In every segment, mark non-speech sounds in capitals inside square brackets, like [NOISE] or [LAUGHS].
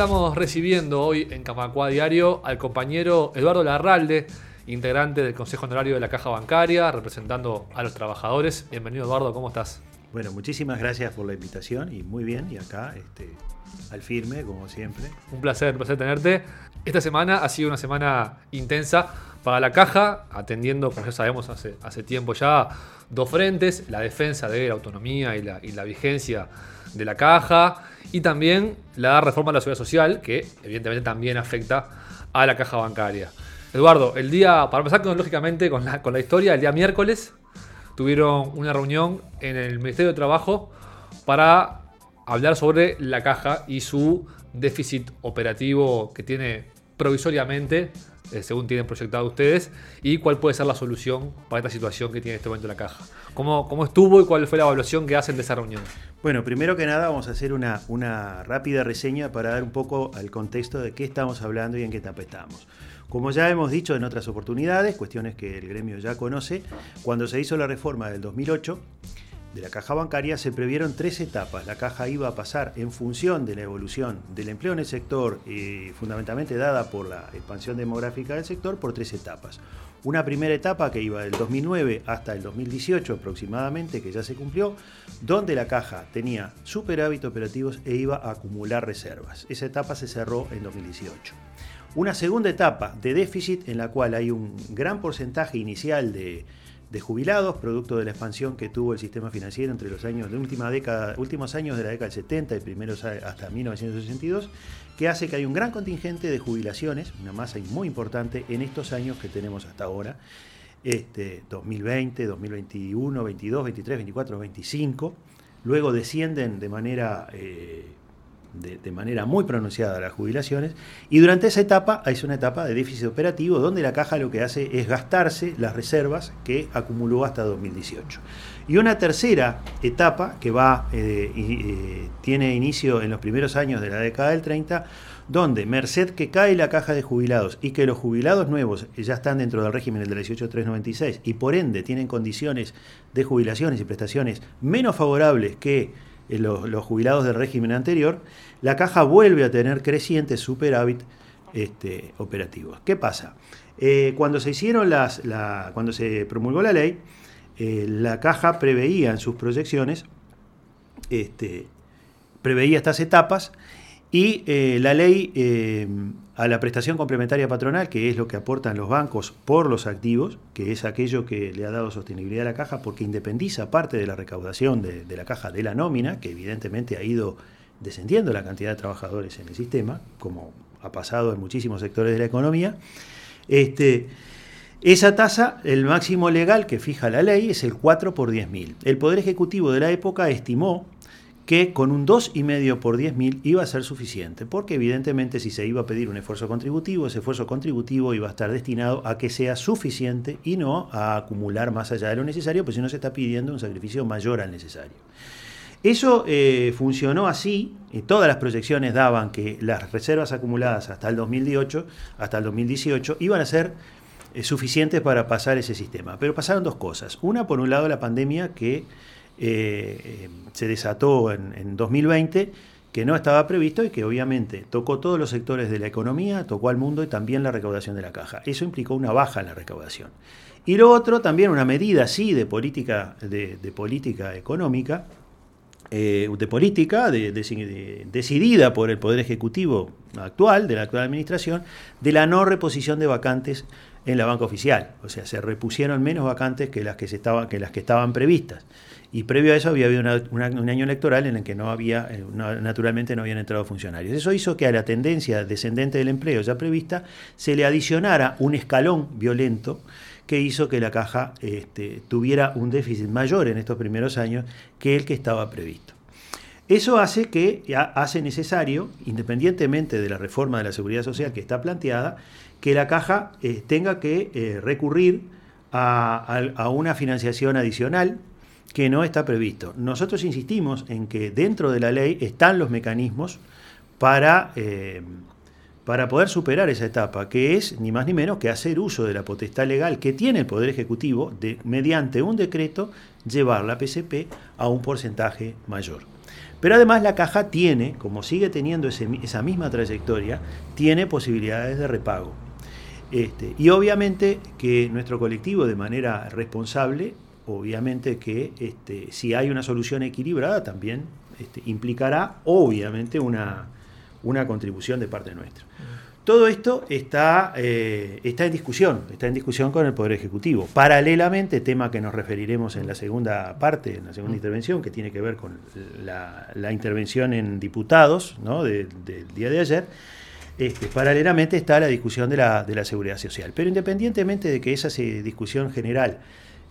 estamos recibiendo hoy en Camacua Diario al compañero Eduardo Larralde, integrante del Consejo Honorario de la Caja Bancaria, representando a los trabajadores. Bienvenido Eduardo, ¿cómo estás? Bueno, muchísimas gracias por la invitación y muy bien, y acá este, al firme, como siempre. Un placer, un placer tenerte. Esta semana ha sido una semana intensa para la caja, atendiendo, como ya sabemos hace, hace tiempo ya, dos frentes, la defensa de la autonomía y la, y la vigencia de la caja y también la reforma de la seguridad social, que evidentemente también afecta a la caja bancaria. Eduardo, el día, para empezar cronológicamente con la, con la historia, el día miércoles tuvieron una reunión en el Ministerio de Trabajo para hablar sobre la caja y su déficit operativo que tiene provisoriamente, eh, según tienen proyectado ustedes, y cuál puede ser la solución para esta situación que tiene en este momento la caja. ¿Cómo, cómo estuvo y cuál fue la evaluación que hacen de esa reunión? Bueno, primero que nada vamos a hacer una, una rápida reseña para dar un poco al contexto de qué estamos hablando y en qué etapa estamos. Como ya hemos dicho en otras oportunidades, cuestiones que el gremio ya conoce, cuando se hizo la reforma del 2008, de la caja bancaria se previeron tres etapas. La caja iba a pasar en función de la evolución del empleo en el sector, y fundamentalmente dada por la expansión demográfica del sector, por tres etapas. Una primera etapa que iba del 2009 hasta el 2018 aproximadamente, que ya se cumplió, donde la caja tenía superávit operativos e iba a acumular reservas. Esa etapa se cerró en 2018. Una segunda etapa de déficit en la cual hay un gran porcentaje inicial de, de jubilados, producto de la expansión que tuvo el sistema financiero entre los años de última década, últimos años de la década del 70 y primeros hasta 1962, que hace que hay un gran contingente de jubilaciones, una masa muy importante en estos años que tenemos hasta ahora, este, 2020, 2021, 22, 23, 24, 25, luego descienden de manera eh, de, manera muy pronunciada las jubilaciones, y durante esa etapa es una etapa de déficit operativo donde la caja lo que hace es gastarse las reservas que acumuló hasta 2018. Y una tercera etapa que va, eh, eh, tiene inicio en los primeros años de la década del 30, donde merced que cae la caja de jubilados y que los jubilados nuevos ya están dentro del régimen del 18396 y por ende tienen condiciones de jubilaciones y prestaciones menos favorables que eh, los, jubilados del régimen anterior, la caja vuelve a tener crecientes superávit este, operativos. ¿Qué pasa? Eh, cuando se hicieron las, cuando se promulgó la ley, eh, la caja preveía en sus proyecciones, este, preveía estas etapas y la ley a la prestación complementaria patronal, que es lo que aportan los bancos por los activos, que es aquello que le ha dado sostenibilidad a la caja, porque independiza parte de la recaudación de, la caja de la nómina, que evidentemente ha ido descendiendo la cantidad de trabajadores en el sistema, como ha pasado en muchísimos sectores de la economía. Este, esa tasa, el máximo legal que fija la ley, es el 4 por 10.000. El Poder Ejecutivo de la época estimó que con un 2,5 por 10.000 iba a ser suficiente, porque evidentemente si se iba a pedir un esfuerzo contributivo, ese esfuerzo contributivo iba a estar destinado a que sea suficiente y no a acumular más allá de lo necesario, pues si no se está pidiendo un sacrificio mayor al necesario. Eso eh, funcionó así, y todas las proyecciones daban que las reservas acumuladas hasta el 2018, hasta el 2018 iban a ser eh, suficientes para pasar ese sistema. Pero pasaron dos cosas. Una, por un lado, la pandemia que eh, se desató en, 2020, que no estaba previsto y que obviamente tocó todos los sectores de la economía, tocó al mundo y también la recaudación de la caja. Eso implicó una baja en la recaudación. Y lo otro, también una medida, sí, de política, de, política económica, eh, de política decidida por el Poder Ejecutivo actual, de la actual administración, de la no reposición de vacantes en la banca oficial. O sea, se repusieron menos vacantes que las que, se que las que estaban previstas. Y previo a eso había habido un año electoral en el que no había, eh, naturalmente no habían entrado funcionarios. Eso hizo que a la tendencia descendente del empleo ya prevista se le adicionara un escalón violento que hizo que la caja este, tuviera un déficit mayor en estos primeros años que el que estaba previsto. Eso hace que hace necesario, independientemente de la reforma de la seguridad social que está planteada, que la caja eh, tenga que eh, recurrir a, una financiación adicional que no está previsto. Nosotros insistimos en que dentro de la ley están los mecanismos para, eh, para poder superar esa etapa, que es ni más ni menos que hacer uso de la potestad legal que tiene el Poder Ejecutivo de, mediante un decreto llevar la PCP a un porcentaje mayor. Pero además la caja tiene, como sigue teniendo esa misma trayectoria, tiene posibilidades de repago. Este, y obviamente que nuestro colectivo de manera responsable, obviamente que este, si hay una solución equilibrada también este, implicará obviamente una, una contribución de parte nuestra. Todo esto está, eh, está en discusión, está en discusión con el Poder Ejecutivo. Paralelamente, tema que nos referiremos en la segunda parte, en la segunda intervención, que tiene que ver con la, intervención en diputados del día de ayer, este, paralelamente está la discusión de la, de la, seguridad social. Pero independientemente de que esa discusión general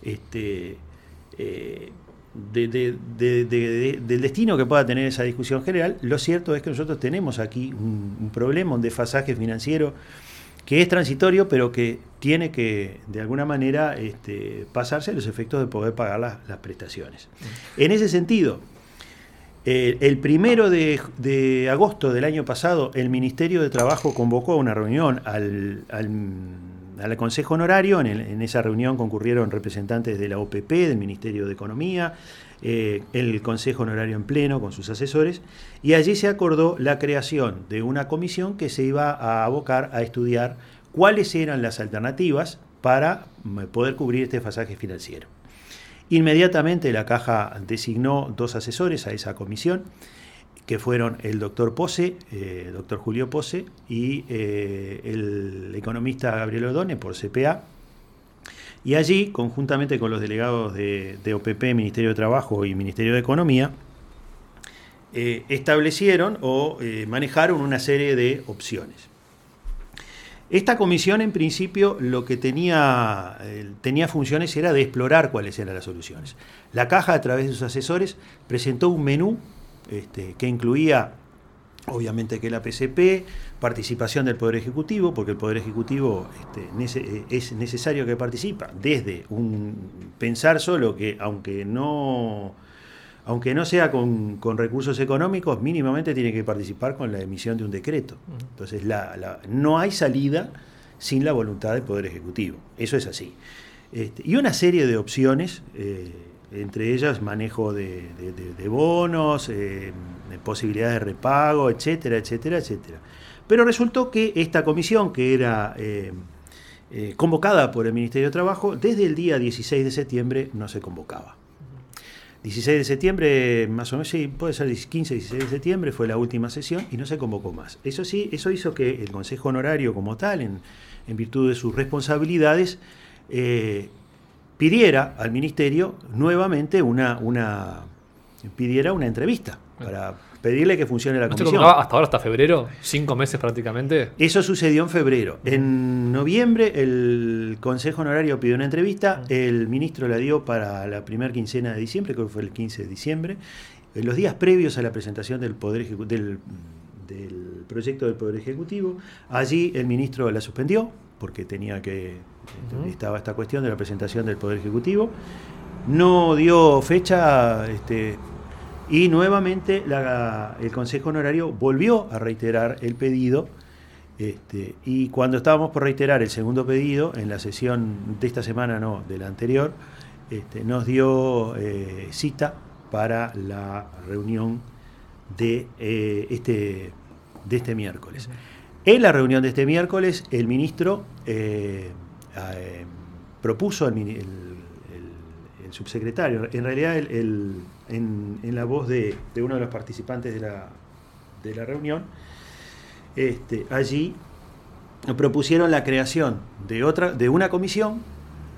este, eh, del destino que pueda tener esa discusión general, lo cierto es que nosotros tenemos aquí un, problema, un desfasaje financiero que es transitorio, pero que tiene que, de alguna manera, este, pasarse los efectos de poder pagar las, prestaciones. En ese sentido, eh, el primero de, agosto del año pasado, el Ministerio de Trabajo convocó a una reunión al al Consejo Honorario. En, esa reunión concurrieron representantes de la OPP, del Ministerio de Economía, eh, el Consejo Honorario en pleno con sus asesores, y allí se acordó la creación de una comisión que se iba a abocar a estudiar cuáles eran las alternativas para mm, poder cubrir este pasaje financiero. Inmediatamente la Caja designó dos asesores a esa comisión que fueron el doctor Pose, eh, doctor Julio Pose, y eh, el economista Gabriel Odone por CPA. Y allí, conjuntamente con los delegados de, OPP, Ministerio de Trabajo y Ministerio de Economía, eh, establecieron o manejaron una serie de opciones. Esta comisión, en principio, lo que tenía, tenía funciones era de explorar cuáles eran las soluciones. La caja, a través de sus asesores, presentó un menú este, que incluía obviamente que la PCP, participación del Poder Ejecutivo, porque el Poder Ejecutivo este, eh, es necesario que participa, desde un pensar solo que aunque no, aunque no sea con, recursos económicos, mínimamente tiene que participar con la emisión de un decreto. Entonces no hay salida sin la voluntad del Poder Ejecutivo, eso es así. Este, y una serie de opciones. Eh, entre ellas manejo de, bonos, eh, posibilidades de repago, etcétera, etcétera, etcétera. Pero resultó que esta comisión, que era eh, eh, convocada por el Ministerio de Trabajo, desde el día 16 de septiembre no se convocaba. 16 de septiembre, más o menos, sí, puede ser 15, 16 de septiembre, fue la última sesión y no se convocó más. Eso sí, eso hizo que el Consejo Honorario como tal, en, virtud de sus responsabilidades, pidiera al ministerio nuevamente una, una pidiera una entrevista para pedirle que funcione la comisión. hasta ahora, hasta febrero? ¿Cinco meses prácticamente? Eso sucedió en febrero. En noviembre el Consejo Honorario pidió una entrevista, el ministro la dio para la primera quincena de diciembre, creo que fue el 15 de diciembre. En los días previos a la presentación del, poder del, del proyecto del Poder Ejecutivo, allí el ministro la suspendió porque tenía que estaba esta cuestión de la presentación del Poder Ejecutivo. No dio fecha este, y nuevamente el Consejo Honorario volvió a reiterar el pedido. Este, y cuando estábamos por reiterar el segundo pedido, en la sesión de esta semana, no, de la anterior, este, nos dio eh, cita para la reunión de, eh, este, de este miércoles. En la reunión de este miércoles, el ministro eh, eh, propuso el, subsecretario, en realidad en, la voz de, uno de los participantes de la, de la reunión, este, allí propusieron la creación de, otra, de una comisión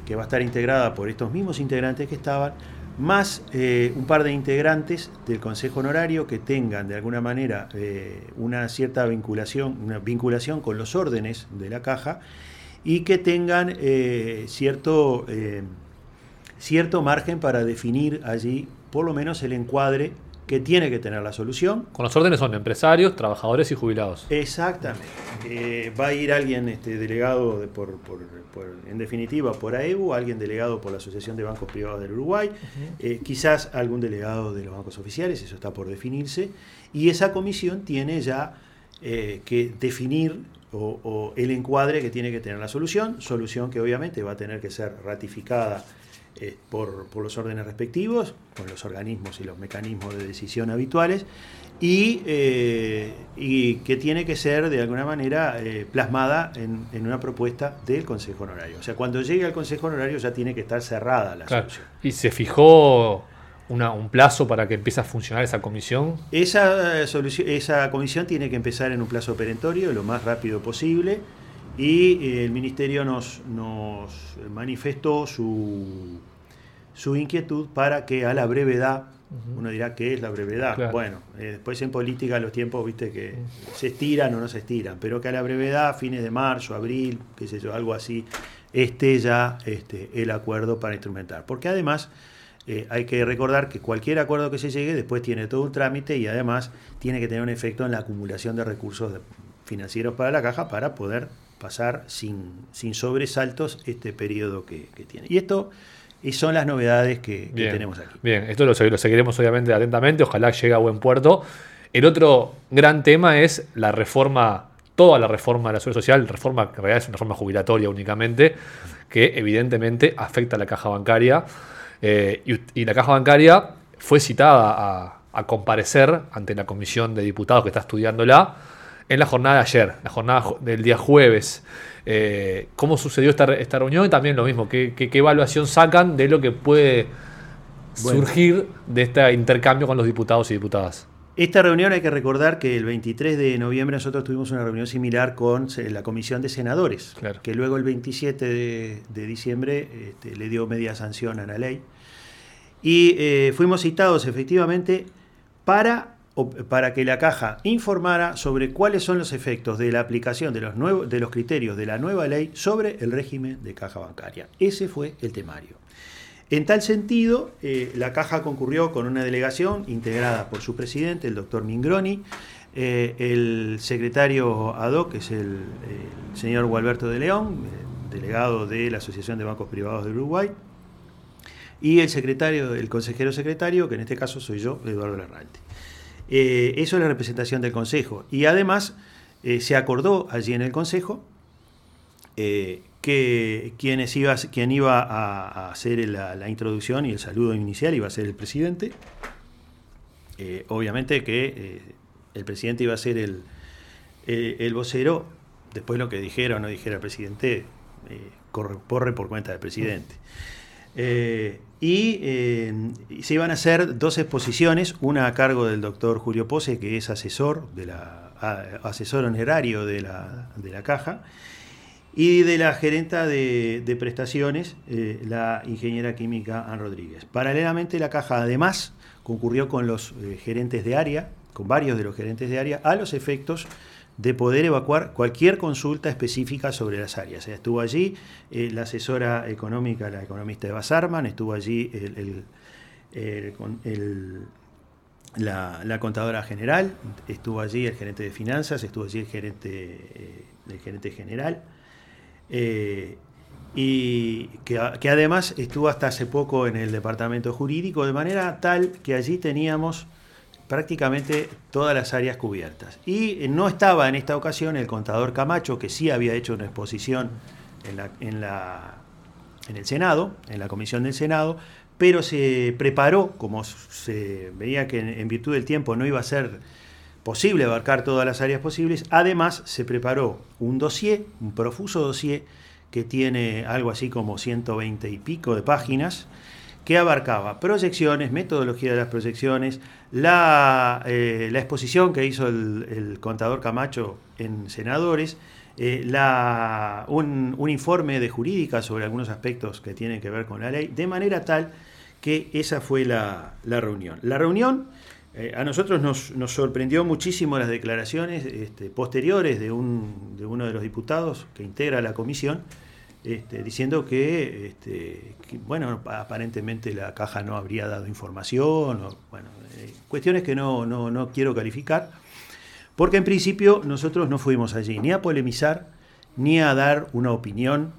que va a estar integrada por estos mismos integrantes que estaban, más eh, un par de integrantes del Consejo Honorario que tengan de alguna manera eh, una cierta vinculación, una vinculación con los órdenes de la caja y que tengan eh, cierto, eh, cierto margen para definir allí por lo menos el encuadre que tiene que tener la solución. Con los órdenes son empresarios, trabajadores y jubilados. Exactamente. Eh, va a ir alguien este, delegado por, en definitiva por AEBU, alguien delegado por la Asociación de Bancos Privados del Uruguay, quizás algún delegado de los bancos oficiales, eso está por definirse, y esa comisión tiene ya que definir o, el encuadre que tiene que tener la solución, solución que obviamente va a tener que ser ratificada eh, por, los órdenes respectivos, con los organismos y los mecanismos de decisión habituales, y, eh, que tiene que ser de alguna manera plasmada en, una propuesta del Consejo Honorario. O sea, cuando llegue al Consejo Honorario ya tiene que estar cerrada la solución. Y se fijó un plazo para que empiece a funcionar esa comisión? Esa, solución, esa comisión tiene que empezar en un plazo perentorio lo más rápido posible y eh, el Ministerio nos, nos manifestó su, su inquietud para que a la brevedad, uno dirá, ¿qué es la brevedad? Bueno, eh, después en política los tiempos, viste, que se estiran o no se estiran, pero que a la brevedad, fines de marzo, abril, qué sé yo, algo así, esté ya este, el acuerdo para instrumentar. Porque además eh, hay que recordar que cualquier acuerdo que se llegue después tiene todo un trámite y además tiene que tener un efecto en la acumulación de recursos financieros para la caja para poder pasar sin, sin sobresaltos este periodo que, tiene. Y esto y son las novedades que, tenemos aquí. Bien, esto lo, lo, seguiremos obviamente atentamente, ojalá llegue a buen puerto. El otro gran tema es la reforma, toda la reforma de la seguridad social, reforma que en realidad es una reforma jubilatoria únicamente, que evidentemente afecta a la caja bancaria. Eh, y, la caja bancaria fue citada a, comparecer ante la comisión de diputados que está estudiándola en la jornada de ayer, la jornada del día jueves. Eh, ¿Cómo sucedió esta, reunión? Y también lo mismo, ¿qué, evaluación sacan de lo que puede surgir de este intercambio con los diputados y diputadas? Esta reunión hay que recordar que el 23 de noviembre nosotros tuvimos una reunión similar con la Comisión de Senadores, que luego el 27 de, diciembre este, le dio media sanción a la ley. Y eh, fuimos citados efectivamente para, para que la caja informara sobre cuáles son los efectos de la aplicación de los, nuevos, de los criterios de la nueva ley sobre el régimen de caja bancaria. Ese fue el temario. En tal sentido, eh, la Caja concurrió con una delegación integrada por su presidente, el doctor Mingroni, eh, el secretario ad hoc, que es el, señor Gualberto de León, eh, delegado de la Asociación de Bancos Privados de Uruguay, y el secretario, el consejero secretario, que en este caso soy yo, Eduardo Larralde. eso es la representación del Consejo. Y además se acordó allí en el Consejo que iba, quien iba a, hacer la, introducción y el saludo inicial iba a ser el presidente. Eh, obviamente que eh, el presidente iba a ser el, eh, el, vocero. Después lo que dijera o no dijera el presidente corre, corre, por cuenta del presidente. y se iban a hacer dos exposiciones, una a cargo del doctor Julio Pose, que es asesor, de la, asesor honerario de la, de la caja, y de la gerenta de, prestaciones, eh, la ingeniera química Ann Rodríguez. Paralelamente, la caja además concurrió con los eh, gerentes de área, con varios de los gerentes de área, a los efectos de poder evacuar cualquier consulta específica sobre las áreas. Estuvo allí eh, la asesora económica, la economista Eva Sarman, estuvo allí la, contadora general, estuvo allí el gerente de finanzas, estuvo allí el gerente, el gerente general. Eh, y que, además estuvo hasta hace poco en el departamento jurídico, de manera tal que allí teníamos prácticamente todas las áreas cubiertas. Y no estaba en esta ocasión el contador Camacho, que sí había hecho una exposición en, la, en, el Senado, en la comisión del Senado, pero se preparó, como se veía que en virtud del tiempo no iba a ser posible abarcar todas las áreas posibles. Además, se preparó un dossier, un profuso dossier, que tiene algo así como 120 y pico de páginas, que abarcaba proyecciones, metodología de las proyecciones, la, eh, exposición que hizo el, contador Camacho en Senadores, eh, la, un, informe de jurídica sobre algunos aspectos que tienen que ver con la ley, de manera tal que esa fue la, la reunión. La reunión eh, a nosotros nos, sorprendió muchísimo las declaraciones este, posteriores de, un, de, uno de los diputados que integra la comisión, este, diciendo este, que, bueno, aparentemente la caja no habría dado información, bueno, eh, cuestiones que no, no, quiero calificar, porque en principio nosotros no fuimos allí ni a polemizar, ni a dar una opinión,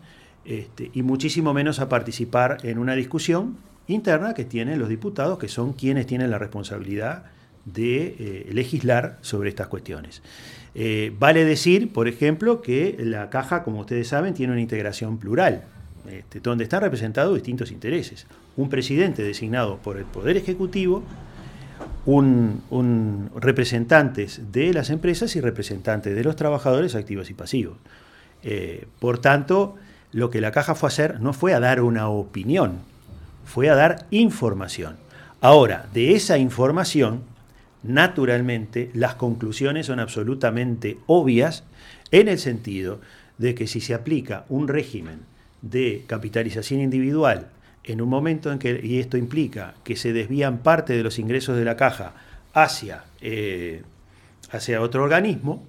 y muchísimo menos a participar en una discusión interna que tienen los diputados, que son quienes tienen la responsabilidad de eh, legislar sobre estas cuestiones. Eh, vale decir, por ejemplo, que la caja, como ustedes saben, tiene una integración plural. este, donde están representados distintos intereses. Un presidente designado por el Poder Ejecutivo, un, representantes de las empresas y representantes de los trabajadores activos y pasivos. Eh, por tanto, lo que la caja fue a hacer no fue a dar una opinión, fue a dar información. Ahora, de esa información, naturalmente, las conclusiones son absolutamente obvias en el sentido de que si se aplica un régimen de capitalización individual en un momento en que, y esto implica que se desvían parte de los ingresos de la caja hacia, eh, hacia otro organismo,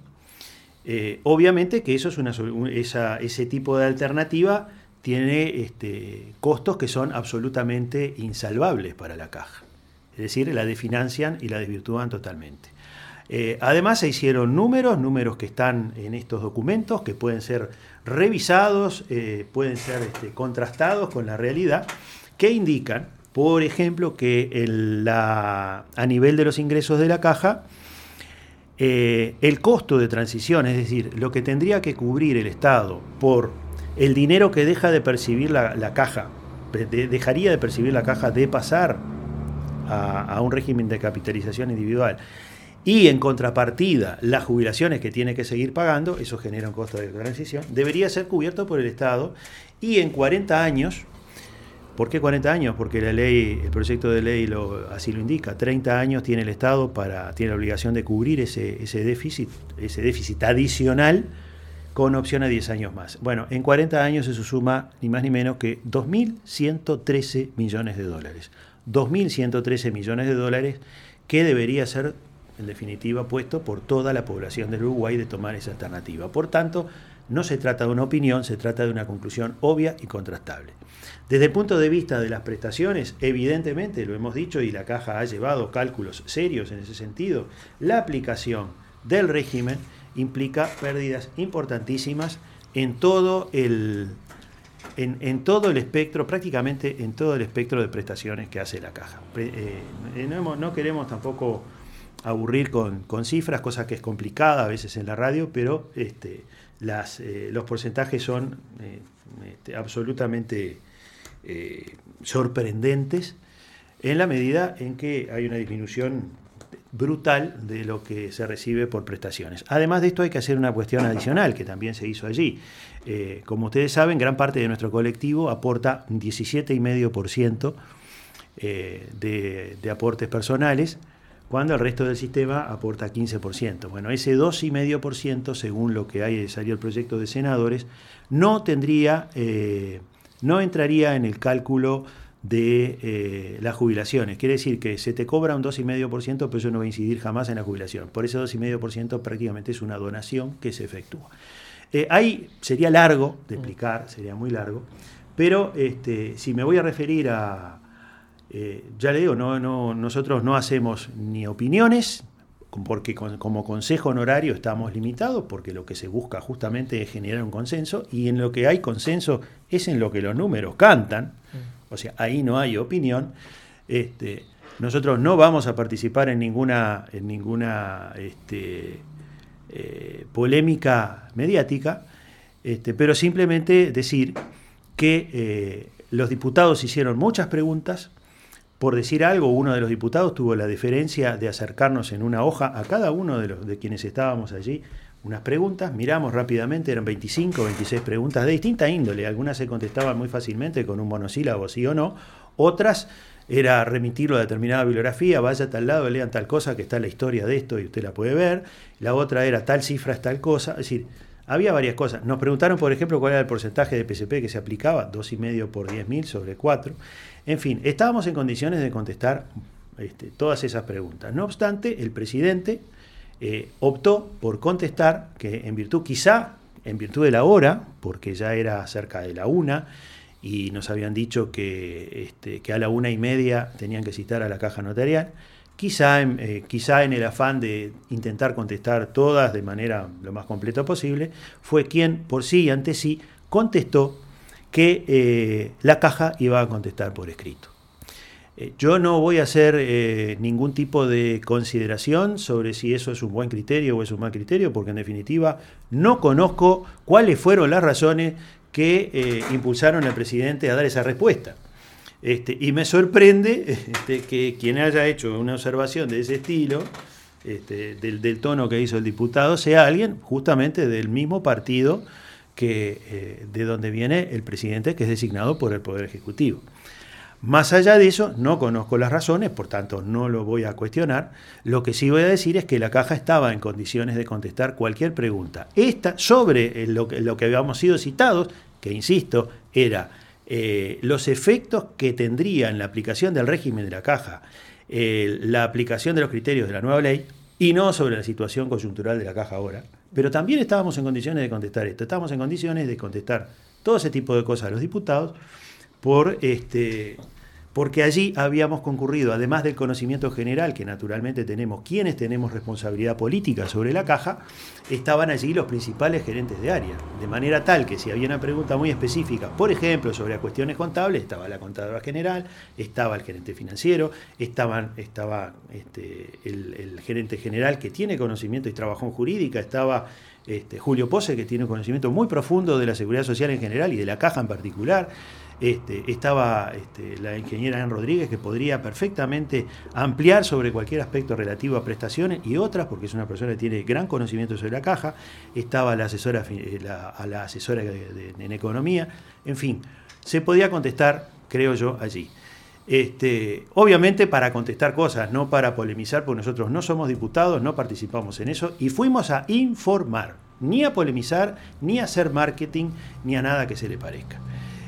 eh, obviamente que eso es una, ese tipo de alternativa tiene este, costos que son absolutamente insalvables para la caja. Es decir, la definancian y la desvirtúan totalmente. Eh, además se hicieron números, números que están en estos documentos, que pueden ser revisados, eh, pueden ser este, contrastados con la realidad, que indican, por ejemplo, que a nivel de los ingresos de la caja, eh, el costo de transición, es decir, lo que tendría que cubrir el Estado por el dinero que deja de percibir la, caja, dejaría de percibir la caja de pasar a un régimen de capitalización individual y en contrapartida las jubilaciones que tiene que seguir pagando, eso genera un costo de transición, debería ser cubierto por el Estado y en 40 años, ¿por qué 40 años? Porque la ley, el proyecto de ley así lo indica, 30 años tiene el Estado para, tiene la obligación de cubrir ese, ese déficit, ese déficit adicional con opción a 10 años más. Bueno, en 40 años eso suma ni más ni menos que 2.113 millones de dólares. 2.113 millones de dólares que debería ser en definitiva, puesto por toda la población del Uruguay de tomar esa alternativa. Por tanto, no se trata de una opinión, se trata de una conclusión obvia y contrastable. Desde el punto de vista de las prestaciones, evidentemente, lo hemos dicho y la caja ha llevado cálculos serios en ese sentido, la aplicación del régimen implica pérdidas importantísimas en todo el, en, todo el espectro, prácticamente en todo el espectro de prestaciones que hace la caja. Eh, no, no queremos tampoco aburrir con, cifras, cosa que es complicada a veces en la radio, pero este, eh, los porcentajes son eh, este, absolutamente eh, sorprendentes en la medida en que hay una disminución brutal de lo que se recibe por prestaciones. Además de esto hay que hacer una cuestión adicional que también se hizo allí. como ustedes saben, gran parte de nuestro colectivo aporta un 17,5% de, de aportes personales, cuando el resto del sistema aporta 15%. Bueno, ese 2,5%, según lo que hay, salió el proyecto de senadores, no tendría, eh, no entraría en el cálculo de eh, las jubilaciones. Quiere decir que se te cobra un 2,5%, pero eso no va a incidir jamás en la jubilación. Por ese 2,5% prácticamente es una donación que se efectúa. Eh, ahí sería largo de explicar, sería muy largo, pero este, si me voy a referir a, eh, ya le digo, no, no, nosotros no hacemos ni opiniones, porque como consejo honorario estamos limitados, porque lo que se busca justamente es generar un consenso, y en lo que hay consenso es en lo que los números cantan, mm. O sea, ahí no hay opinión. Este, nosotros no vamos a participar en ninguna, en ninguna este, eh, polémica mediática, este, pero simplemente decir que eh, los diputados hicieron muchas preguntas, por decir algo, uno de los diputados tuvo la deferencia de acercarnos en una hoja a cada uno de, los, de quienes estábamos allí unas preguntas, miramos rápidamente, eran 25, 26 preguntas de distinta índole, algunas se contestaban muy fácilmente con un monosílabo, sí o no, otras era remitirlo a determinada bibliografía, vaya a tal lado, lean tal cosa, que está la historia de esto y usted la puede ver, la otra era tal cifra es tal cosa, es decir, había varias cosas. Nos preguntaron, por ejemplo, cuál era el porcentaje de PCP que se aplicaba, 2,5 por 10.000 sobre 4. En fin, estábamos en condiciones de contestar este, todas esas preguntas. No obstante, el presidente eh, optó por contestar que en virtud, quizá en virtud de la hora, porque ya era cerca de la una, y nos habían dicho que, este, a la una y media tenían que citar a la caja notarial, quizá eh, quizá en el afán de intentar contestar todas de manera lo más completa posible, fue quien por sí y ante sí contestó que eh, la caja iba a contestar por escrito. Eh, yo no voy a hacer eh, ningún tipo de consideración sobre si eso es un buen criterio o es un mal criterio, porque en definitiva no conozco cuáles fueron las razones que eh, impulsaron al presidente a dar esa respuesta. Este, y me sorprende [LAUGHS] este, que quien haya hecho una observación de ese estilo, este, del, tono que hizo el diputado, sea alguien justamente del mismo partido que, de donde viene el presidente que es designado por el Poder Ejecutivo. Más allá de eso, no conozco las razones, por tanto no lo voy a cuestionar. Lo que sí voy a decir es que la caja estaba en condiciones de contestar cualquier pregunta. Esta, sobre lo que, lo que habíamos sido citados, que insisto, era eh, los efectos que tendría en la aplicación del régimen de la caja eh, la aplicación de los criterios de la nueva ley y no sobre la situación coyuntural de la caja ahora. Pero también estábamos en condiciones de contestar esto. Estábamos en condiciones de contestar todo ese tipo de cosas a los diputados por este, porque allí habíamos concurrido, además del conocimiento general que naturalmente tenemos, quienes tenemos responsabilidad política sobre la caja, estaban allí los principales gerentes de área, de manera tal que si había una pregunta muy específica, por ejemplo, sobre cuestiones contables, estaba la contadora general, estaba el gerente financiero, estaban, estaba este, el, gerente general que tiene conocimiento y trabajó en jurídica, estaba este, Julio Pose, que tiene un conocimiento muy profundo de la seguridad social en general y de la caja en particular. Este, estaba este, la ingeniera Ann Rodríguez, que podría perfectamente ampliar sobre cualquier aspecto relativo a prestaciones y otras, porque es una persona que tiene gran conocimiento sobre la caja. Estaba la asesora, eh, a la asesora en economía. En fin, se podía contestar, creo yo, allí. Este, obviamente para contestar cosas, no para polemizar, porque nosotros no somos diputados, no participamos en eso, y fuimos a informar, ni a polemizar, ni a hacer marketing, ni a nada que se le parezca.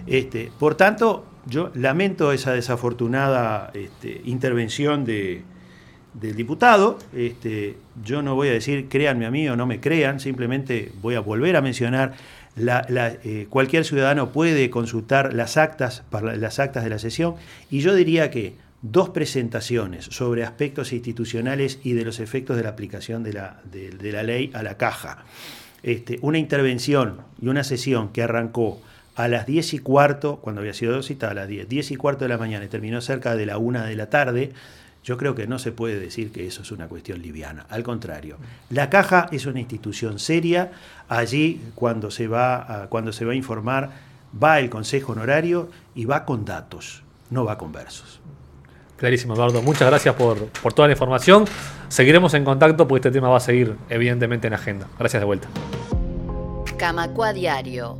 Este, por tanto, yo lamento esa desafortunada este, intervención del diputado. Este, yo no voy a decir créanme a mí o no me crean, simplemente voy a volver a mencionar. Eh, cualquier ciudadano puede consultar las actas, de la sesión y yo diría que dos presentaciones sobre aspectos institucionales y de los efectos de la aplicación de la, de, la ley a la caja. una intervención y una sesión que arrancó a las 10 y cuarto, cuando había sido citada a las 10, 10 y cuarto de la mañana y terminó cerca de la 1 de la tarde, yo creo que no se puede decir que eso es una cuestión liviana. Al contrario, la caja es una institución seria. Allí, cuando se va a, cuando se va a informar, va el consejo honorario y va con datos, no va con versos. Clarísimo, Eduardo. Muchas gracias por, por toda la información. Seguiremos en contacto porque este tema va a seguir, evidentemente, en agenda. Gracias de vuelta. Camacua Diario